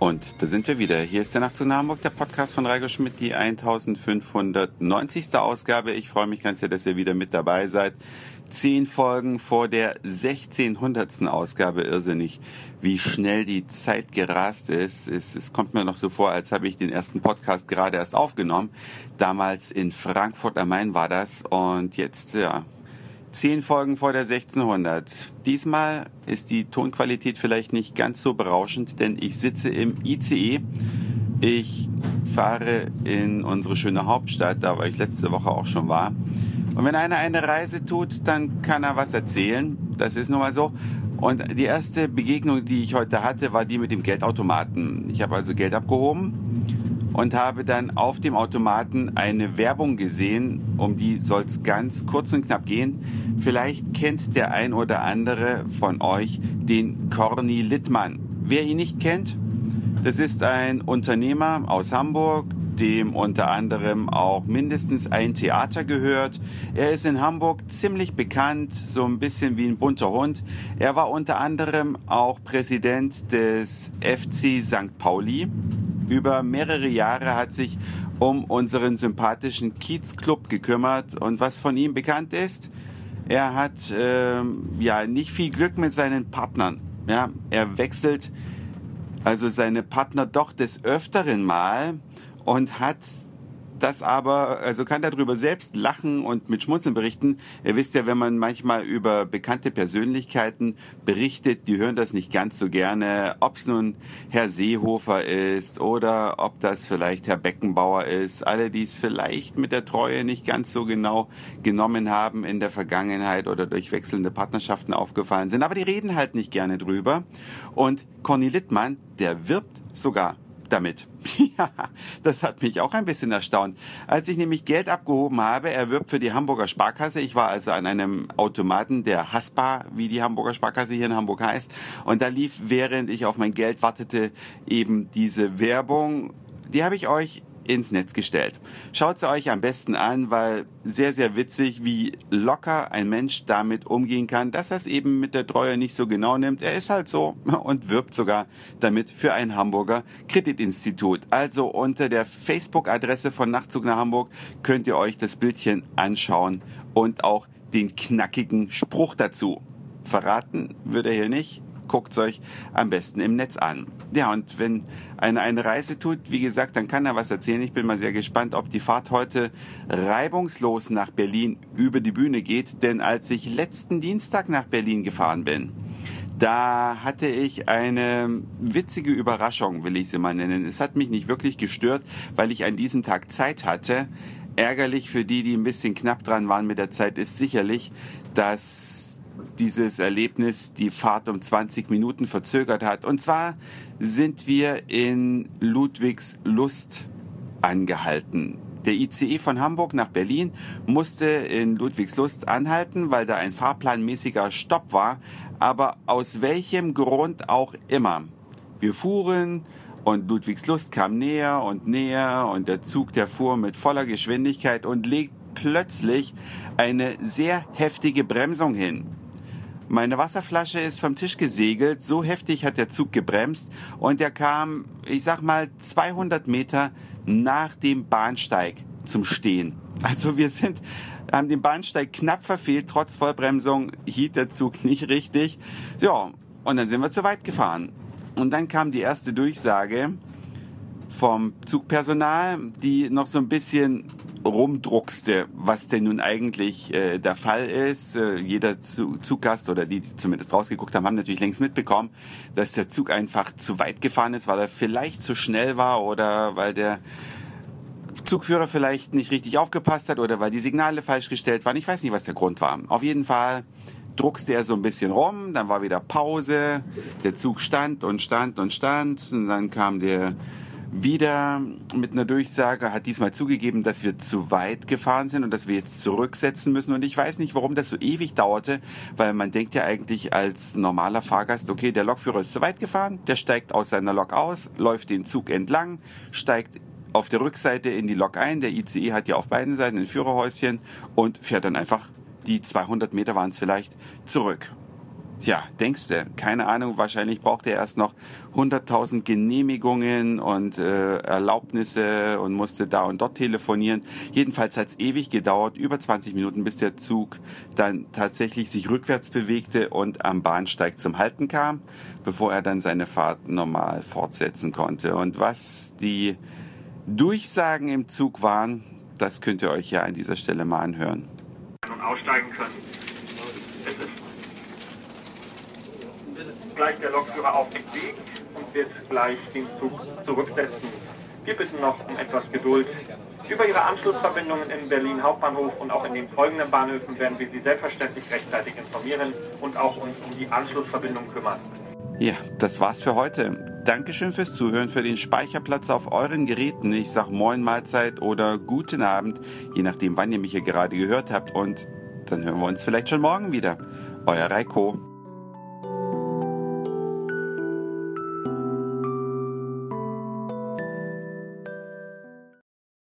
Und da sind wir wieder. Hier ist der Nachtzug nach Hamburg, der Podcast von Reigo Schmidt, die 1590. Ausgabe. Ich freue mich ganz sehr, dass ihr wieder mit dabei seid. Zehn Folgen vor der 1600. Ausgabe. Irrsinnig, wie schnell die Zeit gerast ist. Es, es kommt mir noch so vor, als habe ich den ersten Podcast gerade erst aufgenommen. Damals in Frankfurt am Main war das. Und jetzt, ja, Zehn Folgen vor der 1600. Diesmal ist die Tonqualität vielleicht nicht ganz so berauschend, denn ich sitze im ICE. Ich fahre in unsere schöne Hauptstadt, da wo ich letzte Woche auch schon war. Und wenn einer eine Reise tut, dann kann er was erzählen. Das ist nun mal so. Und die erste Begegnung, die ich heute hatte, war die mit dem Geldautomaten. Ich habe also Geld abgehoben und habe dann auf dem Automaten eine Werbung gesehen, um die soll es ganz kurz und knapp gehen. Vielleicht kennt der ein oder andere von euch den Corny Littmann. Wer ihn nicht kennt, das ist ein Unternehmer aus Hamburg, dem unter anderem auch mindestens ein Theater gehört. Er ist in Hamburg ziemlich bekannt, so ein bisschen wie ein bunter Hund. Er war unter anderem auch Präsident des FC St. Pauli über mehrere Jahre hat sich um unseren sympathischen Kiezclub gekümmert. Und was von ihm bekannt ist, er hat ähm, ja nicht viel Glück mit seinen Partnern. Ja, er wechselt also seine Partner doch des öfteren mal und hat das aber, also kann darüber selbst lachen und mit Schmunzeln berichten. Ihr wisst ja, wenn man manchmal über bekannte Persönlichkeiten berichtet, die hören das nicht ganz so gerne, ob es nun Herr Seehofer ist oder ob das vielleicht Herr Beckenbauer ist. Alle, die es vielleicht mit der Treue nicht ganz so genau genommen haben in der Vergangenheit oder durch wechselnde Partnerschaften aufgefallen sind. Aber die reden halt nicht gerne drüber. Und Conny Littmann, der wirbt sogar damit. ja, das hat mich auch ein bisschen erstaunt. Als ich nämlich Geld abgehoben habe, er wirbt für die Hamburger Sparkasse. Ich war also an einem Automaten, der Haspa, wie die Hamburger Sparkasse hier in Hamburg heißt. Und da lief, während ich auf mein Geld wartete, eben diese Werbung. Die habe ich euch ins Netz gestellt. Schaut sie euch am besten an, weil sehr, sehr witzig, wie locker ein Mensch damit umgehen kann, dass er es eben mit der Treue nicht so genau nimmt. Er ist halt so und wirbt sogar damit für ein Hamburger Kreditinstitut. Also unter der Facebook-Adresse von Nachtzug nach Hamburg könnt ihr euch das Bildchen anschauen und auch den knackigen Spruch dazu. Verraten würde er hier nicht, guckt euch am besten im Netz an. Ja, und wenn einer eine Reise tut, wie gesagt, dann kann er was erzählen. Ich bin mal sehr gespannt, ob die Fahrt heute reibungslos nach Berlin über die Bühne geht. Denn als ich letzten Dienstag nach Berlin gefahren bin, da hatte ich eine witzige Überraschung, will ich sie mal nennen. Es hat mich nicht wirklich gestört, weil ich an diesem Tag Zeit hatte. Ärgerlich für die, die ein bisschen knapp dran waren mit der Zeit, ist sicherlich, dass dieses Erlebnis die Fahrt um 20 Minuten verzögert hat. Und zwar sind wir in Ludwigslust angehalten. Der ICE von Hamburg nach Berlin musste in Ludwigslust anhalten, weil da ein fahrplanmäßiger Stopp war. Aber aus welchem Grund auch immer. Wir fuhren und Ludwigslust kam näher und näher und der Zug, der fuhr mit voller Geschwindigkeit und legt plötzlich eine sehr heftige Bremsung hin. Meine Wasserflasche ist vom Tisch gesegelt, so heftig hat der Zug gebremst und er kam, ich sag mal, 200 Meter nach dem Bahnsteig zum Stehen. Also wir sind, haben den Bahnsteig knapp verfehlt, trotz Vollbremsung hielt der Zug nicht richtig. Ja, und dann sind wir zu weit gefahren. Und dann kam die erste Durchsage vom Zugpersonal, die noch so ein bisschen rumdruckste, was denn nun eigentlich äh, der Fall ist. Äh, jeder Zuggast oder die, die zumindest rausgeguckt haben, haben natürlich längst mitbekommen, dass der Zug einfach zu weit gefahren ist, weil er vielleicht zu schnell war oder weil der Zugführer vielleicht nicht richtig aufgepasst hat oder weil die Signale falsch gestellt waren. Ich weiß nicht, was der Grund war. Auf jeden Fall druckste er so ein bisschen rum, dann war wieder Pause, der Zug stand und stand und stand und dann kam der wieder mit einer Durchsage, hat diesmal zugegeben, dass wir zu weit gefahren sind und dass wir jetzt zurücksetzen müssen. Und ich weiß nicht, warum das so ewig dauerte, weil man denkt ja eigentlich als normaler Fahrgast, okay, der Lokführer ist zu weit gefahren, der steigt aus seiner Lok aus, läuft den Zug entlang, steigt auf der Rückseite in die Lok ein. Der ICE hat ja auf beiden Seiten ein Führerhäuschen und fährt dann einfach die 200 Meter waren es vielleicht zurück. Tja, denkste, keine Ahnung, wahrscheinlich braucht er erst noch 100.000 Genehmigungen und äh, Erlaubnisse und musste da und dort telefonieren. Jedenfalls hat es ewig gedauert, über 20 Minuten, bis der Zug dann tatsächlich sich rückwärts bewegte und am Bahnsteig zum Halten kam, bevor er dann seine Fahrt normal fortsetzen konnte. Und was die Durchsagen im Zug waren, das könnt ihr euch ja an dieser Stelle mal anhören. Und aussteigen können. Es ist gleich der Lokführer auf dem Weg und wird gleich den Zug zurücksetzen. Wir bitten noch um etwas Geduld. Über Ihre Anschlussverbindungen in Berlin Hauptbahnhof und auch in den folgenden Bahnhöfen werden wir Sie selbstverständlich rechtzeitig informieren und auch uns um die Anschlussverbindung kümmern. Ja, das war's für heute. Dankeschön fürs Zuhören, für den Speicherplatz auf euren Geräten. Ich sag Moin Mahlzeit oder Guten Abend, je nachdem, wann ihr mich hier gerade gehört habt. Und dann hören wir uns vielleicht schon morgen wieder. Euer Reiko.